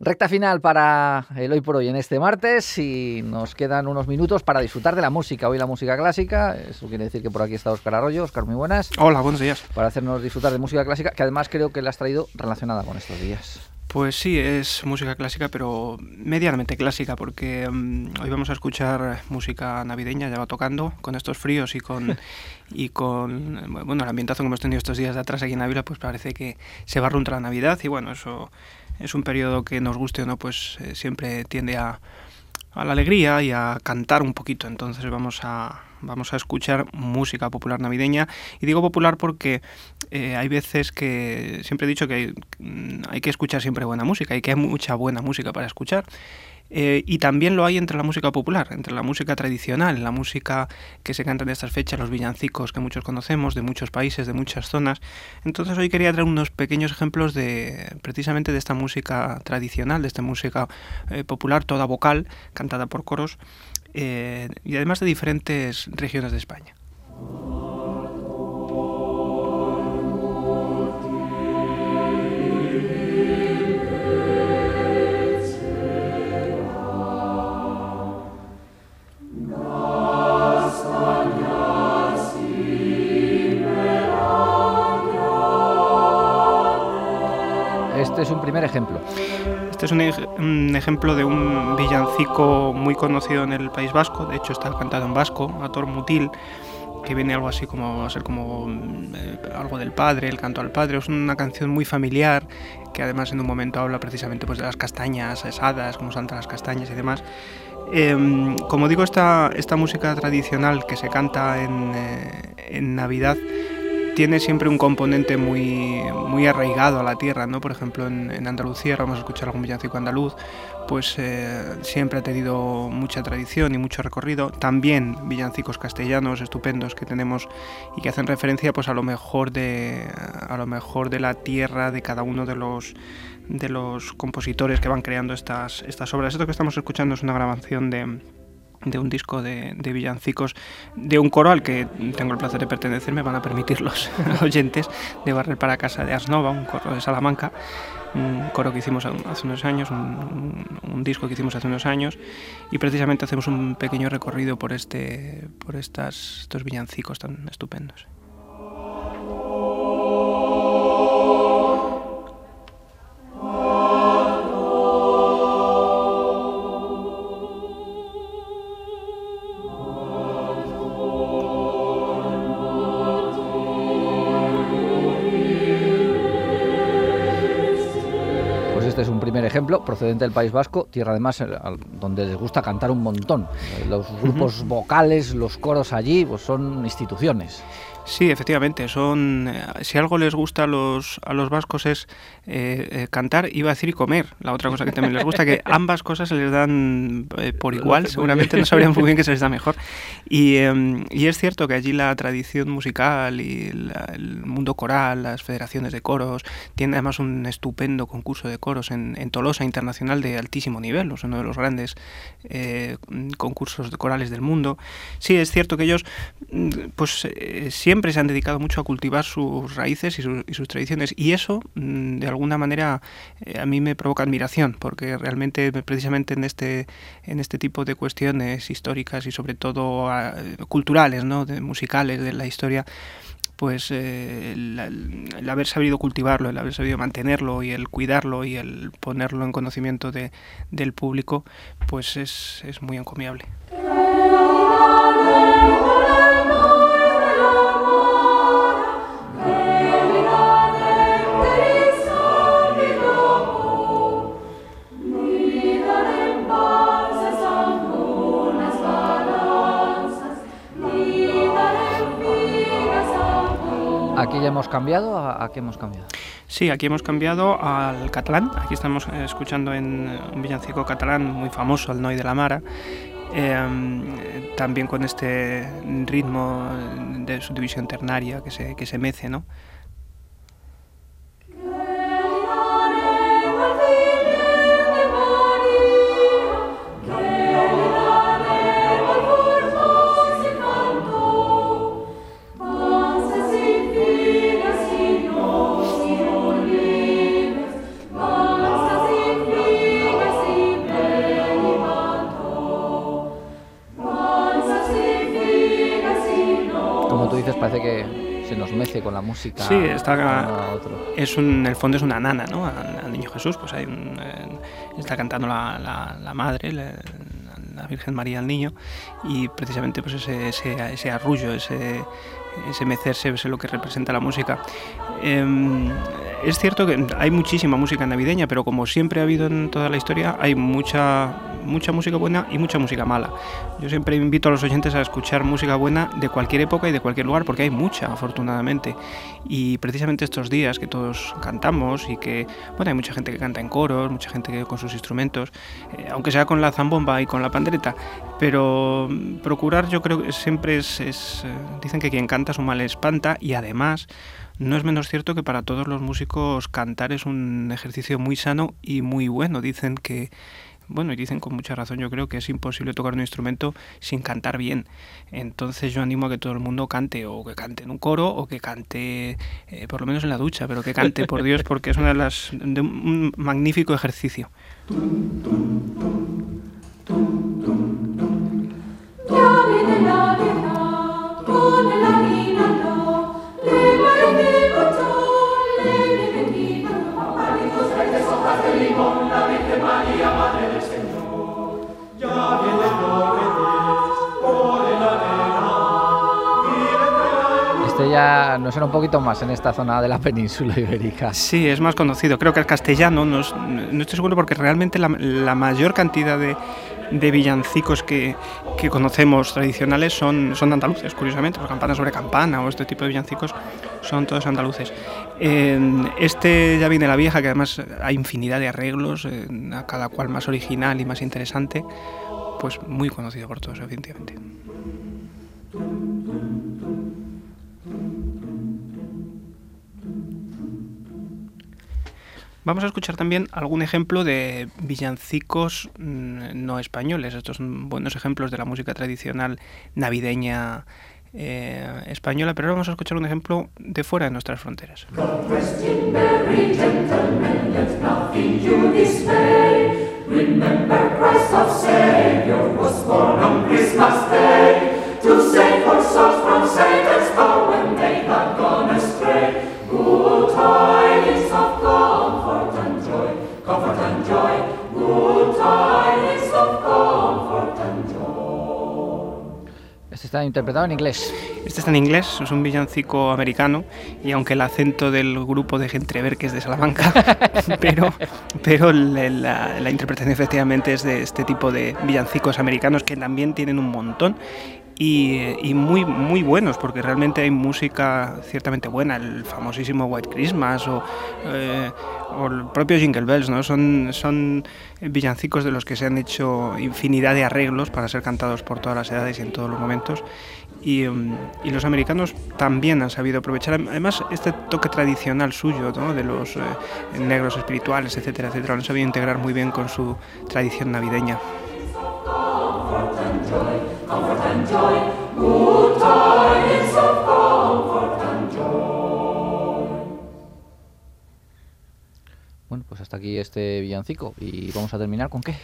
Recta final para el hoy por hoy en este martes y nos quedan unos minutos para disfrutar de la música. Hoy la música clásica, eso quiere decir que por aquí está Oscar Arroyo. Oscar, muy buenas. Hola, buenos días. Para hacernos disfrutar de música clásica, que además creo que la has traído relacionada con estos días. Pues sí, es música clásica, pero medianamente clásica, porque mm, hoy vamos a escuchar música navideña, ya va tocando, con estos fríos y con, y con bueno, el ambientazo que hemos tenido estos días de atrás aquí en Ávila, pues parece que se va a la Navidad y bueno, eso es un periodo que nos guste o no, pues eh, siempre tiende a, a la alegría y a cantar un poquito. Entonces vamos a, vamos a escuchar música popular navideña. Y digo popular porque eh, hay veces que siempre he dicho que hay, mm, hay, que escuchar siempre buena música y que hay mucha buena música para escuchar. Eh, y también lo hay entre la música popular, entre la música tradicional, la música que se canta en estas fechas, los villancicos que muchos conocemos, de muchos países, de muchas zonas. Entonces hoy quería traer unos pequeños ejemplos de precisamente de esta música tradicional, de esta música eh, popular, toda vocal, cantada por coros, eh, y además de diferentes regiones de España. Ejemplo. Este es un, ejemplo de un villancico muy conocido en el País Vasco, de hecho está cantado en vasco, Ator Mutil, que viene algo así como a ser como eh, algo del padre, el canto al padre. Es una canción muy familiar que además en un momento habla precisamente pues, de las castañas asadas, cómo saltan las castañas y demás. Em, como digo, esta, esta música tradicional que se canta en, eh, en Navidad tiene siempre un componente muy, muy arraigado a la tierra, ¿no? Por ejemplo, en, Andalucía, vamos a escuchar algún villancico andaluz, pues eh, siempre ha tenido mucha tradición y mucho recorrido. También villancicos castellanos estupendos que tenemos y que hacen referencia pues a lo mejor de, a lo mejor de la tierra de cada uno de los de los compositores que van creando estas, estas obras. Esto que estamos escuchando es una grabación de de un disco de, villancicos de un coro al que tengo el placer de pertenecer, me van a permitir los oyentes de Barrer para Casa de Asnova, un coro de Salamanca, un coro que hicimos hace unos años, un, disco que hicimos hace unos años, y precisamente hacemos un pequeño recorrido por, este, por estas, estos villancicos tan estupendos. Ejemplo, procedente del País Vasco, tierra además eh, donde les gusta cantar un montón. Los grupos vocales, los coros allí, pues son instituciones. Sí, efectivamente, son eh, si algo les gusta a los, a los vascos es eh, eh, cantar, iba a decir y comer. La otra cosa que también les gusta, que ambas cosas se les dan por igual, seguramente no sabrían muy bien que se les da mejor. Y, em, y es cierto que allí la tradición musical y el mundo coral, las federaciones de coros, tiene además un estupendo concurso de coros en, en Tolosa Internacional de altísimo nivel, es uno de los grandes concursos de corales del mundo. Sí, es cierto que ellos mm, pues siempre siempre se han dedicado mucho a cultivar sus raíces y, sus tradiciones y eso mm, de alguna manera eh, a mí me provoca admiración porque realmente precisamente en este en este tipo de cuestiones históricas y sobre todo ah, culturales no musicales de la historia pues eh, el, haber sabido cultivarlo, el haber sabido mantenerlo y el cuidarlo y el ponerlo en conocimiento de, del público, pues es, es muy encomiable. Cambiado? ¿A, qué hemos cambiado? Sí, aquí hemos cambiado al catalán. Aquí estamos eh, escuchando en un villancico catalán muy famoso, el Noi de la Mara. Em, también con este ritmo de subdivisión ternaria que se, que se mece, ¿no? Mece con la música. Sí, está, es un, en el fondo es una nana, ¿no? Al, niño Jesús, pues hay un, eh, está cantando la, la, madre, la Virgen María al niño, y precisamente pues ese, ese, ese arrullo, ese, ese mecerse es lo que representa la música. Em, es cierto que hay muchísima música navideña, pero como siempre ha habido en toda la historia, hay mucha, mucha música buena y mucha música mala. Yo siempre invito a los oyentes a escuchar música buena de cualquier época y de cualquier lugar, porque hay mucha, afortunadamente. Y precisamente estos días que todos cantamos y que, bueno, hay mucha gente que canta en coros, mucha gente que con sus instrumentos, eh, aunque sea con la zambomba y con la pandereta, pero procurar yo creo que siempre es, es eh, dicen que quien canta su mal espanta y además no es menos cierto que para todos los músicos cantar es un ejercicio muy sano y muy bueno. Dicen que, bueno, y dicen con mucha razón, yo creo que es imposible tocar un instrumento sin cantar bien. Entonces yo animo a que todo el mundo cante, o que cante en un coro, o que cante, eh, por lo menos en la ducha, pero que cante, por Dios, porque es una de las, de un magnífico ejercicio. No será un poquito más en esta zona de la península ibérica. Sí, es más conocido. Creo que el castellano, no, estoy seguro porque realmente la, mayor cantidad de, villancicos que, conocemos tradicionales son, son andaluces, curiosamente, los campanas sobre campana o este tipo de villancicos son todos andaluces. este ya viene la vieja, que además hay infinidad de arreglos, a cada cual más original y más interesante, pues muy conocido por todos, evidentemente. Vamos a escuchar también algún ejemplo de villancicos mm, no españoles. Estos son buenos ejemplos de la música tradicional navideña eh, española, pero ahora vamos a escuchar un ejemplo de fuera de nuestras fronteras. Este está interpretado en inglés. Este está en inglés, es un villancico americano y aunque el acento del grupo deje entrever que es de Salamanca, pero, pero la, la interpretación efectivamente es de este tipo de villancicos americanos que también tienen un montón y, muy, muy buenos, porque realmente hay música ciertamente buena, el famosísimo White Christmas o, eh, el propio Jingle Bells, ¿no? son, son villancicos de los que se han hecho infinidad de arreglos para ser cantados por todas las edades y en todos los momentos. Y, y los americanos también han sabido aprovechar, además, este toque tradicional suyo, ¿no? de los eh, negros espirituales, etcétera, etcétera, lo han sabido integrar muy bien con su tradición navideña. Bueno, pues hasta aquí este villancico. ¿Y vamos a terminar con qué?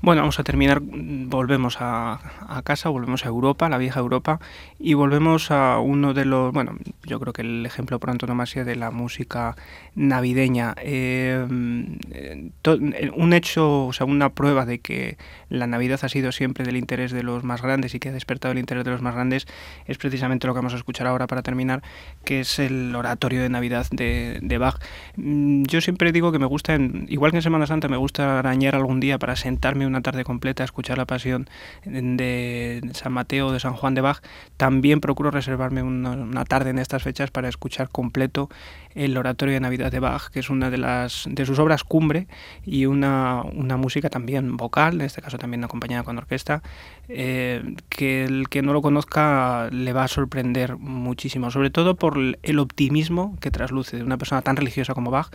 Bueno, vamos a terminar, volvemos a, casa, volvemos a Europa, la vieja Europa, y volvemos a uno de los, bueno, yo creo que el ejemplo por antonomasia de la música navideña. Eh, un hecho, o sea, una prueba de que la Navidad ha sido siempre del interés de los más grandes y que ha despertado el interés de los más grandes es precisamente lo que vamos a escuchar ahora para terminar, que es el oratorio de Navidad de, de Bach. Mm, yo siempre digo que me gusta igual que en Semana Santa me gusta arañar algún día para sentarme una tarde completa a escuchar la pasión de San Mateo de San Juan de Bach, también procuro reservarme una, tarde en estas fechas para escuchar completo el oratorio de Navidad de Bach, que es una de, las, de sus obras cumbre y una, música también vocal, en este caso también acompañada con orquesta, eh, que el que no lo conozca le va a sorprender muchísimo, sobre todo por el optimismo que trasluce de una persona tan religiosa como Bach,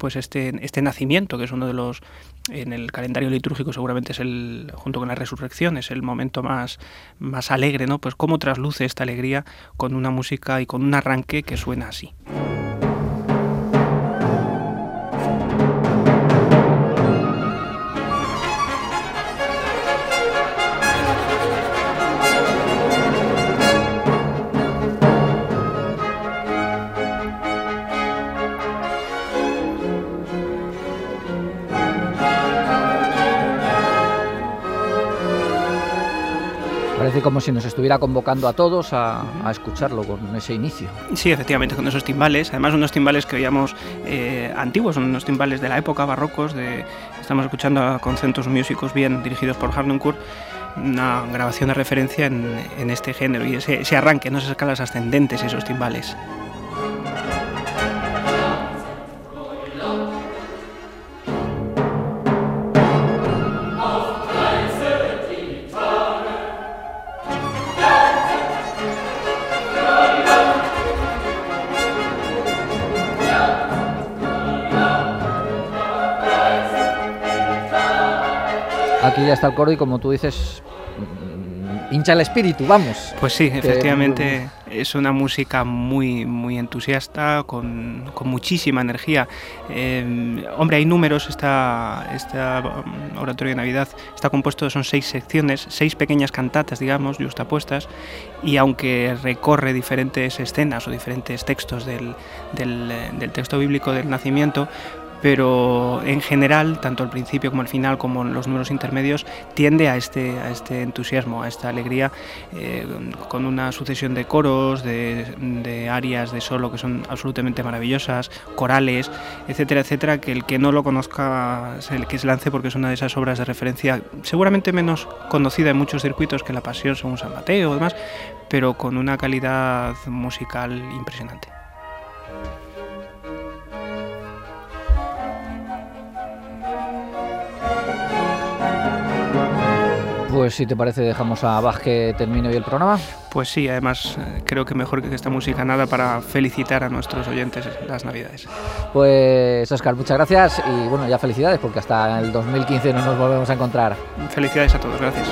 pues este, este nacimiento, que es uno de los, en el calendario litúrgico seguramente es el, junto con la resurrección, es el momento más, más alegre, ¿no? Pues cómo trasluce esta alegría con una música y con un arranque que suena así. Parece como si nos estuviera convocando a todos a, escucharlo con ese inicio. Sí, efectivamente, con esos timbales, además unos timbales que oíamos eh, antiguos, unos timbales de la época, barrocos, estamos escuchando con centros músicos bien dirigidos por Harnoncourt una grabación de referencia en, este género y ese, ese arranque, ¿no? esas escalas ascendentes, esos timbales. Ya está el coro y como tú dices, mm, hincha el espíritu, vamos. Pues sí, efectivamente es una música muy, muy entusiasta, con, muchísima energía. Eh, hombre, hay números, esta, esta um, oratorio de Navidad está compuesto, son seis secciones, seis pequeñas cantatas, digamos, justapuestas, y aunque recorre diferentes escenas o diferentes textos del, del texto bíblico del nacimiento, pero en general, tanto al principio como al final, como en los números intermedios, tiende a este, a este entusiasmo, a esta alegría, eh, con una sucesión de coros, de, de, arias de solo que son absolutamente maravillosas, corales, etcétera, etcétera, que el que no lo conozca, el que se lance porque es una de esas obras de referencia, seguramente menos conocida en muchos circuitos que La Pasión según San Mateo o demás, pero con una calidad musical impresionante. Pues si te parece dejamos a Bach que termine hoy el programa. Pues sí, además eh, creo que mejor que esta música nada para felicitar a nuestros oyentes las Navidades. Pues Oscar, muchas gracias y bueno, ya felicidades porque hasta el 2015 no nos volvemos a encontrar. Felicidades a todos, gracias.